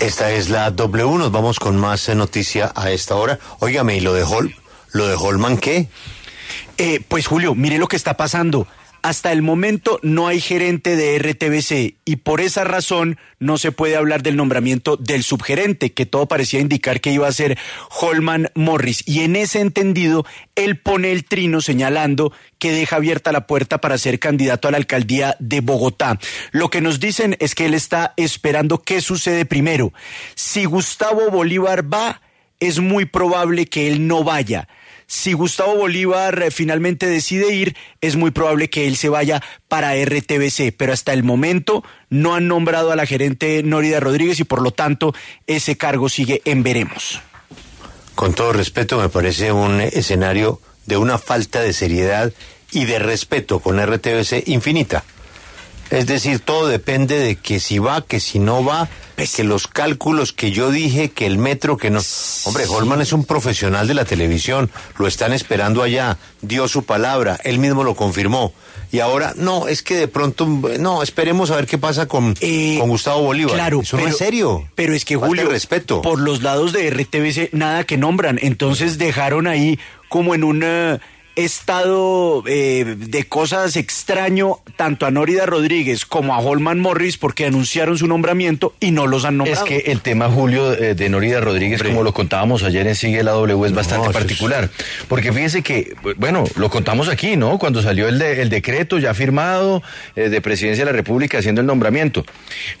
Esta es la W, nos vamos con más noticia a esta hora. Óigame, ¿y lo de lo de Holman qué? Eh, pues Julio, mire lo que está pasando. Hasta el momento no hay gerente de RTBC y por esa razón no se puede hablar del nombramiento del subgerente, que todo parecía indicar que iba a ser Holman Morris. Y en ese entendido, él pone el trino señalando que deja abierta la puerta para ser candidato a la alcaldía de Bogotá. Lo que nos dicen es que él está esperando qué sucede primero. Si Gustavo Bolívar va, es muy probable que él no vaya si Gustavo Bolívar eh, finalmente decide ir, es muy probable que él se vaya para RTBC, pero hasta el momento no han nombrado a la gerente Norida Rodríguez y por lo tanto ese cargo sigue en veremos. Con todo respeto, me parece un escenario de una falta de seriedad y de respeto con RTBC infinita. Es decir, todo depende de que si va, que si no va, que los cálculos que yo dije, que el metro, que no. Hombre, Holman es un profesional de la televisión, lo están esperando allá, dio su palabra, él mismo lo confirmó. Y ahora, no, es que de pronto, no, esperemos a ver qué pasa con, Eh, con Gustavo Bolívar. Claro, Eso pero, no es serio. Pero es que Falta Julio, respeto. por los lados de RTBC nada que nombran, entonces dejaron ahí como en un eh, estado eh, de cosas extraño tanto a Nórida Rodríguez como a Holman Morris porque anunciaron su nombramiento y no los han Es nombrado. que el tema, Julio, eh, de Norida Rodríguez, como lo contábamos ayer en Sigue la W, es bastante es- particular. Porque fíjese que, bueno, lo contamos aquí, ¿no? Cuando salió el, de- el decreto ya firmado eh, de Presidencia de la República haciendo el nombramiento.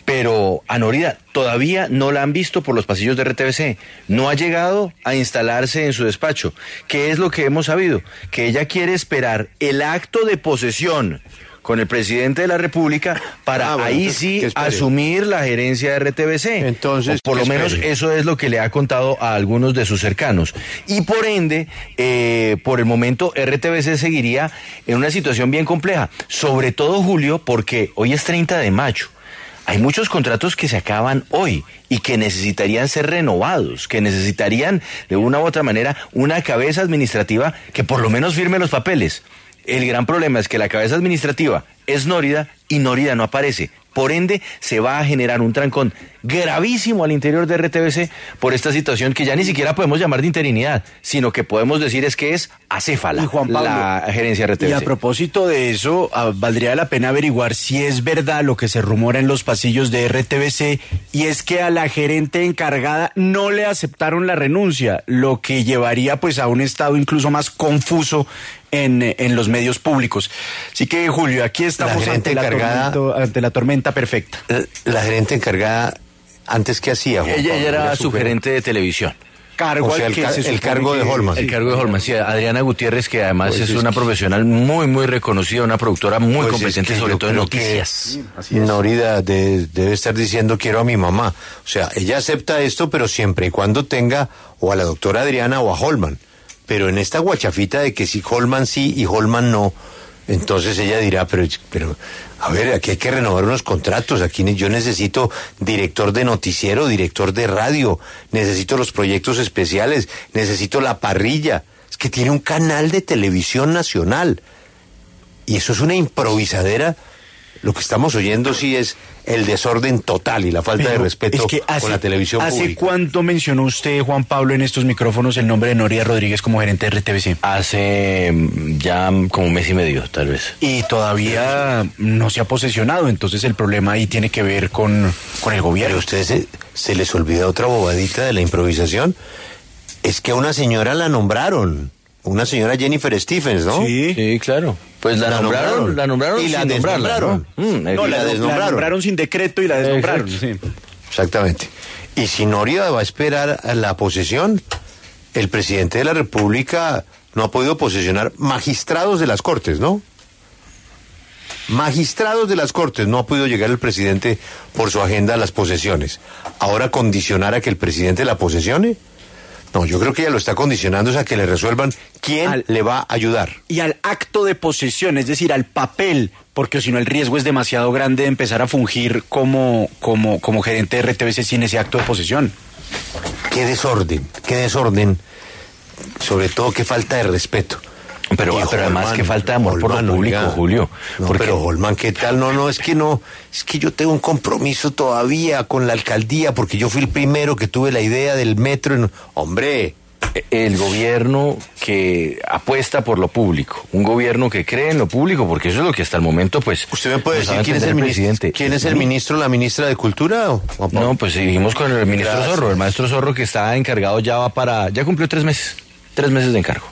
Pero a Norida todavía no la han visto por los pasillos de RTBC. No ha llegado a instalarse en su despacho. ¿Qué es lo que hemos sabido? Que ella quiere esperar el acto de posesión con el presidente de la República para Ah, bueno, ahí sí asumir la gerencia de RTBC. Entonces, O por lo menos eso es lo que le ha contado a algunos de sus cercanos. Y por ende, eh, por el momento, RTBC seguiría en una situación bien compleja. Sobre todo, Julio, porque hoy es 30 de mayo. Hay muchos contratos que se acaban hoy y que necesitarían ser renovados, que necesitarían de una u otra manera una cabeza administrativa que por lo menos firme los papeles. El gran problema es que la cabeza administrativa es Nórida y Nórida no aparece. Por ende, se va a generar un trancón gravísimo al interior de RTBC por esta situación que ya ni siquiera podemos llamar de interinidad, sino que podemos decir es que es acéfala Y Juan Pablo, la gerencia de RTBC. Y a propósito de eso, ah, valdría la pena averiguar si es verdad lo que se rumora en los pasillos de RTBC y es que a la gerente encargada no le aceptaron la renuncia, lo que llevaría pues a un estado incluso más confuso en, eh, en los medios públicos. Así que Julio, aquí estamos gerente ante la, encargada- tormento- ante la tormenta perfecta. La, la gerente encargada, antes que hacía, Juan ella, Pablo? ella era su gerente de televisión. Cargo O sea, el que ca- se el supone cargo de Holman. El cargo de Holman, sí, Adriana Gutiérrez, que además Pues es es una que- profesional muy, muy reconocida, una productora muy Pues es competente, sobre todo en noticias. Norida de- debe estar diciendo quiero a mi mamá. O sea, ella acepta esto, pero siempre y cuando tenga o a la doctora Adriana o a Holman. Pero en esta guachafita de que si Holman sí y Holman no, entonces ella dirá, pero, pero a ver, aquí hay que renovar unos contratos. Aquí yo necesito director de noticiero, director de radio, necesito los proyectos especiales, necesito la parrilla. Es que tiene un canal de televisión nacional. Y eso es una improvisadera. Lo que estamos oyendo sí es el desorden total y la falta de Pero respeto es que hace, con la televisión ¿Hace pública. cuánto mencionó usted, Juan Pablo, en estos micrófonos el nombre de Noria Rodríguez como gerente de RTBC? Hace mm, ya como un mes y medio, tal vez. Y todavía no se ha posesionado, entonces el problema ahí tiene que ver con, con el gobierno. a ustedes se, se les olvida otra bobadita de la improvisación. Es que a una señora la nombraron. Una señora Jennifer Stephens, ¿no? Sí. Sí, claro. Pues la, La nombraron, nombraron. la nombraron Y la sin nombrarla, desnombraron. ¿no? Mm, No, la, la la desnombraron. nombraron sin decreto y la desnombraron. Exacto. sí. Exactamente. Y si Noria va a esperar a la posesión, el presidente de la República no ha podido posesionar magistrados de las Cortes, ¿no? Magistrados de las Cortes, no ha podido llegar el presidente por su agenda a las posesiones. Ahora condicionar a que el presidente la posesione. No, yo creo que ella lo está condicionando es a que le resuelvan quién Al- le va a ayudar. Y al acto de posesión, es decir, al papel, porque si no el riesgo es demasiado grande de empezar a fungir como, como, como gerente de RTBC sin ese acto de posesión. Qué desorden, qué desorden. Sobre todo qué falta de respeto. Pero, pero además que falta de amor por lo público, oiga. Julio. No, porque pero Holman, ¿qué tal? No, no, es que no, es que yo tengo un compromiso todavía con la alcaldía porque yo fui el primero que tuve la idea del metro. en- Hombre, el gobierno que apuesta por lo público, un gobierno que cree en lo público, porque eso es lo que hasta el momento, pues. ¿usted me puede decir quién es el ministro? ¿Quién es el ministro, la ministra de Cultura? o- o- No, pues seguimos con el ministro Gracias. Zorro, el maestro Zorro que está encargado ya va para, ya cumplió tres meses, tres meses de encargo.